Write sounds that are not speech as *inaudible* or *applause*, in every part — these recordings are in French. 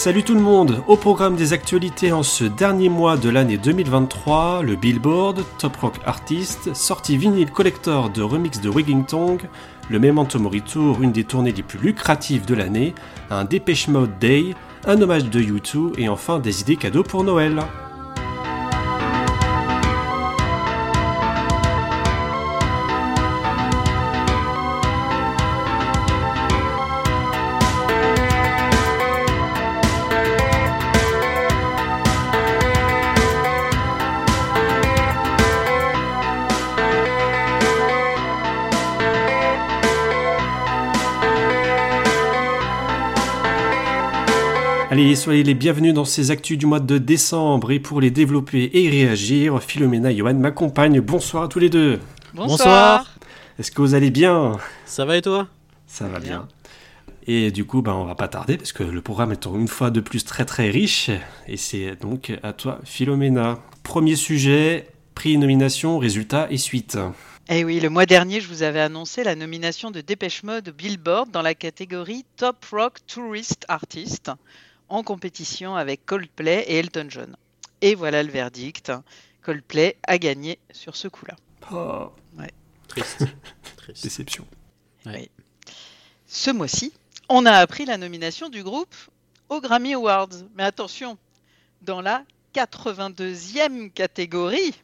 Salut tout le monde Au programme des actualités en ce dernier mois de l'année 2023, le Billboard, Top Rock Artist, sortie vinyle collector de remix de Tongue, le Memento Mori Tour, une des tournées les plus lucratives de l'année, un Dépêche Mode Day, un hommage de U2 et enfin des idées cadeaux pour Noël. Allez, soyez les bienvenus dans ces actus du mois de décembre et pour les développer et réagir, Philomena et Johan m'accompagnent. Bonsoir à tous les deux. Bonsoir. Est-ce que vous allez bien? Ça va et toi? Ça va bien. Et du coup, ben, on va pas tarder parce que le programme est une fois de plus très très riche. Et c'est donc à toi, Philomena. Premier sujet, prix, nomination, résultats et suite. Eh oui, le mois dernier, je vous avais annoncé la nomination de Dépêche Mode Billboard dans la catégorie Top Rock Tourist Artist en compétition avec Coldplay et Elton John. Et voilà le verdict. Coldplay a gagné sur ce coup-là. Oh. *laughs* Triste. Déception. Ce mois-ci, on a appris la nomination du groupe aux Grammy Awards. Mais attention, dans la 82e catégorie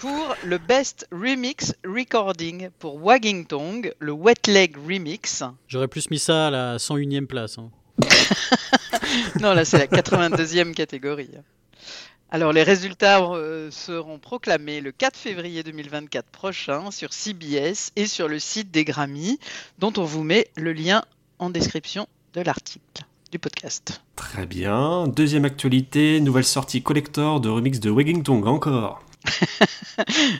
pour le Best Remix Recording pour Wagging Tongue, le Wet Leg Remix. J'aurais plus mis ça à la 101e place. Hein. *laughs* non, là, c'est la 82e catégorie. Alors, les résultats euh, seront proclamés le 4 février 2024 prochain sur CBS et sur le site des Grammy, dont on vous met le lien en description de l'article du podcast. Très bien. Deuxième actualité, nouvelle sortie collector de remix de Wagging Tongue encore.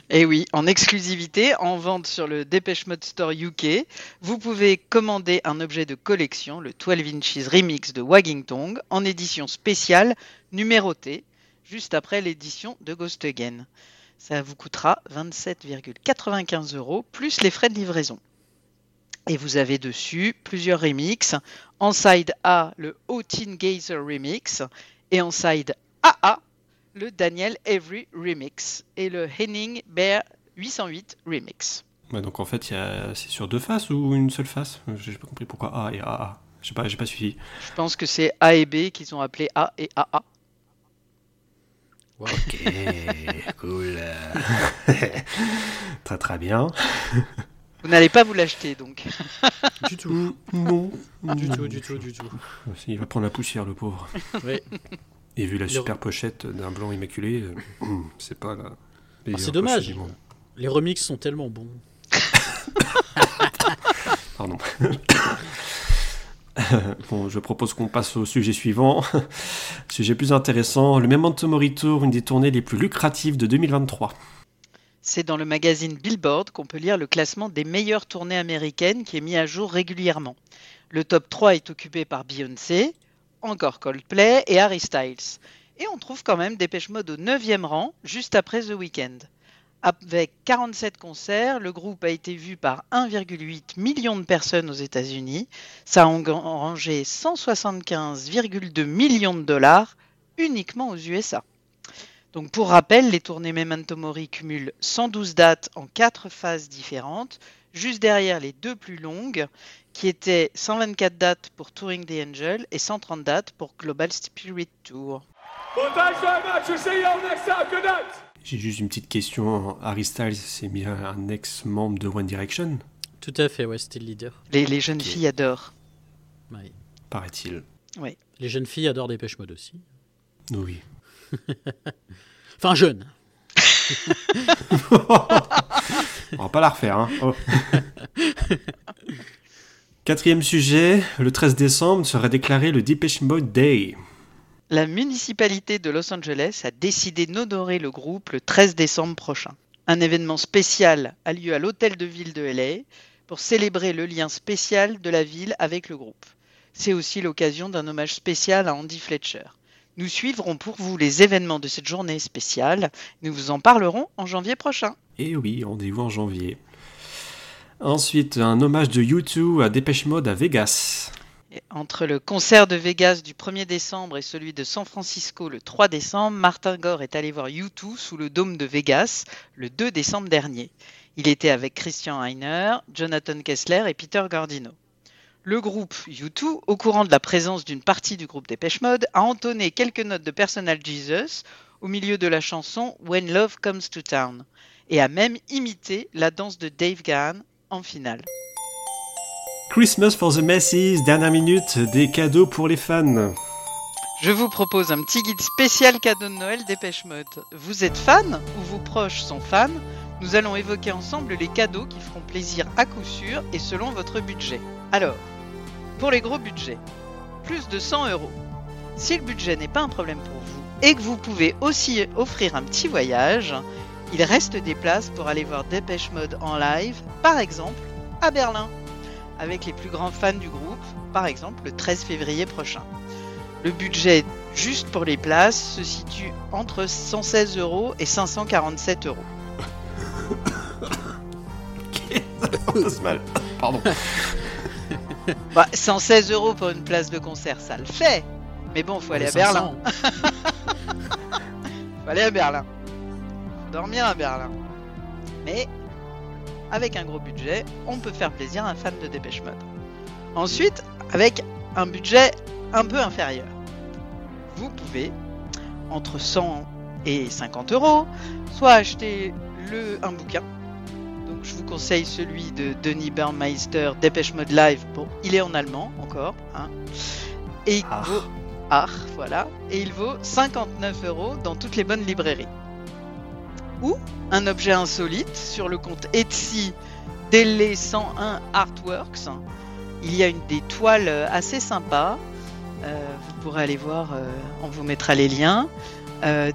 Et *laughs* eh oui, en exclusivité, en vente sur le Dépêche Mode Store UK, vous pouvez commander un objet de collection, le 12 Inches Remix de Wagging Tongue, en édition spéciale numérotée, juste après l'édition de Ghost Again. Ça vous coûtera 27,95 euros, plus les frais de livraison. Et vous avez dessus plusieurs remixes. En side A, le Otin Gazer Remix. Et en side AA, le Daniel Avery Remix et le Henning Bear 808 Remix. donc en fait, c'est sur deux faces ou une seule face? J'ai pas compris pourquoi A et AA. Je sais pas, j'ai pas suivi. Je pense que c'est A et B qu'ils ont appelé A et AA. Ok, *laughs* cool. *laughs* très très bien. Vous n'allez pas vous l'acheter donc. *laughs* du tout. Non. Du tout, du tout, du tout. Il va prendre la poussière, le pauvre. Oui. Et vu la super pochette d'un blanc immaculé, euh, *clears throat* c'est pas la. Ah, c'est dommage. Les remixes sont tellement bons. *laughs* Pardon. *coughs* bon, je propose qu'on passe au sujet suivant. *laughs* sujet plus intéressant, le Memento Mori Tour, une des tournées les plus lucratives de 2023. C'est dans le magazine Billboard qu'on peut lire le classement des meilleures tournées américaines qui est mis à jour régulièrement. Le top 3 est occupé par Beyoncé, encore Coldplay et Harry Styles. Et on trouve quand même Dépêche Mode au 9e rang, juste après The Weeknd. Avec 47 concerts, le groupe a été vu par 1,8 million de personnes aux États-Unis. Ça a engrangé 175,2 millions de dollars uniquement aux USA. Donc pour rappel, les tournées Memento Mori cumulent 112 dates en 4 phases différentes, juste derrière les deux plus longues, qui étaient 124 dates pour Touring the Angel et 130 dates pour Global Spirit Tour. J'ai juste une petite question. Harry Styles, c'est bien un ex-membre de One Direction Tout à fait, ouais, c'était le leader. Les, jeunes filles adorent. Oui. Paraît-il. Oui. Les jeunes filles adorent Dépêche Mode aussi. Oui. *laughs* enfin, jeune. *laughs* On va pas la refaire. Hein. Oh. *laughs* Quatrième sujet, le 13 décembre sera déclaré le Depeche Mode Day. La municipalité de Los Angeles a décidé d'honorer le groupe le 13 décembre prochain. Un événement spécial a lieu à l'hôtel de ville de LA pour célébrer le lien spécial de la ville avec le groupe. C'est aussi l'occasion d'un hommage spécial à Andy Fletcher. Nous suivrons pour vous les événements de cette journée spéciale. Nous vous en parlerons en janvier prochain. Et eh oui, rendez-vous en janvier. Ensuite, un hommage de U2 à Dépêche Mode à Vegas. Entre le concert de Vegas du 1er décembre et celui de San Francisco le 3 décembre, Martin Gore est allé voir U2 sous le dôme de Vegas le 2 décembre dernier. Il était avec Christian Heiner, Jonathan Kessler et Peter Gordino. Le groupe U2, au courant de la présence d'une partie du groupe Dépêche Mode, a entonné quelques notes de Personal Jesus au milieu de la chanson When Love Comes to Town et a même imité la danse de Dave Gahan en finale. Christmas for the Masses, dernière minute, des cadeaux pour les fans. Je vous propose un petit guide spécial cadeau de Noël Dépêche Mode. Vous êtes fan ou vos proches sont fans? Nous allons évoquer ensemble les cadeaux qui feront plaisir à coup sûr et selon votre budget. Alors, pour les gros budgets, plus de 100 euros. Si le budget n'est pas un problème pour vous et que vous pouvez aussi offrir un petit voyage, il reste des places pour aller voir Dépêche Mode en live, par exemple à Berlin, avec les plus grands fans du groupe, par exemple le 13 février prochain. Le budget juste pour les places se situe entre 116 euros et 547 euros. Mal. Pardon. *laughs* Bah, 116 euros pour une place de concert, ça le fait. Mais bon, faut aller à 500. Berlin. *laughs* Faut aller à Berlin. Dormir à Berlin. Mais avec un gros budget, on peut faire plaisir à un fan de Dépêche Mode. Ensuite, avec un budget un peu inférieur, vous pouvez, entre 100 et 50 euros, soit acheter le, un bouquin. Donc je vous conseille celui de Denis Bernmeister, Dépêche Mode Live. Bon, il est en allemand encore. hein. Et il Ah. vaut Ach, voilà. Et il vaut 59 euros dans toutes les bonnes librairies. Ou un objet insolite sur le compte Etsy Dele 101 Artworks. Il y a une des toiles euh, assez sympas. Euh, vous pourrez aller voir, euh, on vous mettra les liens.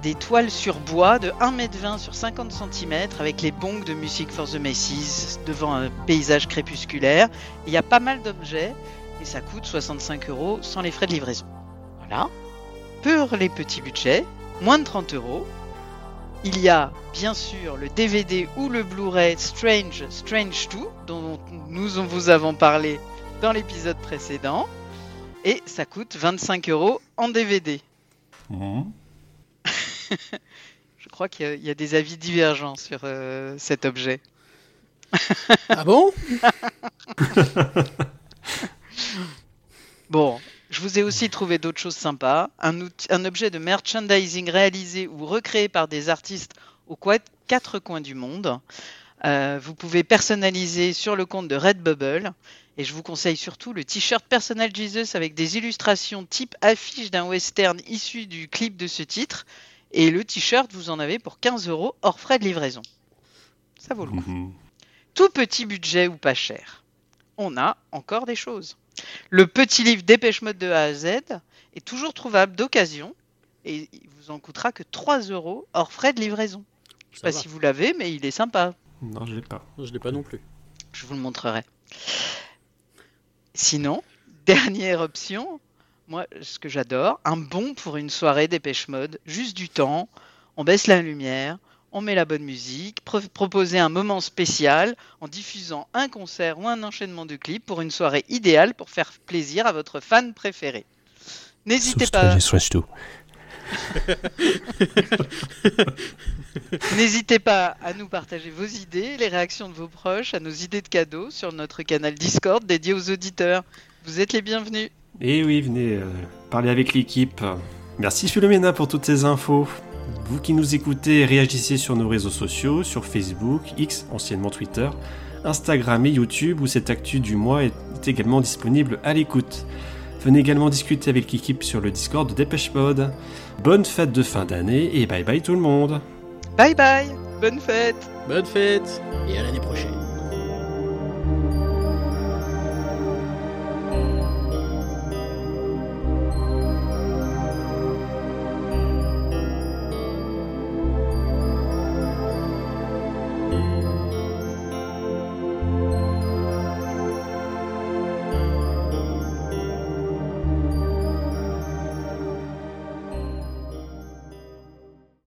Des toiles sur bois de 1m20 sur 50 cm avec les bongs de Music for the Macy's devant un paysage crépusculaire. Il y a pas mal d'objets et ça coûte 65 euros sans les frais de livraison. Voilà. Pour les petits budgets, moins de 30 euros, il y a bien sûr le DVD ou le Blu-ray Strange Strange 2 dont nous vous avons parlé dans l'épisode précédent et ça coûte 25 euros en DVD. Mhm. *laughs* Je crois qu'il y a- il y, a des avis divergents sur euh, cet objet. Ah bon? *laughs* Bon, je vous ai aussi trouvé d'autres choses sympas. Un, outil- un objet de merchandising réalisé ou recréé par des artistes aux quatre coins du monde. Euh, vous pouvez personnaliser sur le compte de Redbubble. Et je vous conseille surtout le t-shirt Personal Jesus avec des illustrations type affiche d'un western issu du clip de ce titre. Et le t-shirt, vous en avez pour 15 euros hors frais de livraison. Ça vaut le coup Mhm. tout petit budget ou pas cher, on a encore des choses. Le petit livre Dépêche Mode de A à Z est toujours trouvable d'occasion et il vous en coûtera que 3 euros hors frais de livraison. Je sais Ça pas va. si vous l'avez, mais il est sympa. Non, je l'ai pas. Je l'ai pas non plus. Je vous le montrerai. Sinon, *laughs* dernière option, moi, ce que j'adore, un bon pour une soirée Dépêche Mode, juste du temps, on baisse la lumière, on met la bonne musique, pro- proposer un moment spécial en diffusant un concert ou un enchaînement de clips pour une soirée idéale pour faire plaisir à votre fan préféré. N'hésitez pas, *laughs* n'hésitez pas à nous partager vos idées, les réactions de vos proches, à nos idées de cadeaux sur notre canal Discord dédié aux auditeurs. Vous êtes les bienvenus. Et oui, venez euh, parler avec l'équipe. Merci Philomena pour toutes ces infos. Vous qui nous écoutez, réagissez sur nos réseaux sociaux, sur Facebook, X, anciennement Twitter, Instagram et YouTube, où cette actu du mois est également disponible à l'écoute. Venez également discuter avec l'équipe sur le Discord de Dépêche Mode. Bonne fête de fin d'année et bye bye tout le monde Bye bye, bonne fête Bonne fête et à l'année prochaine.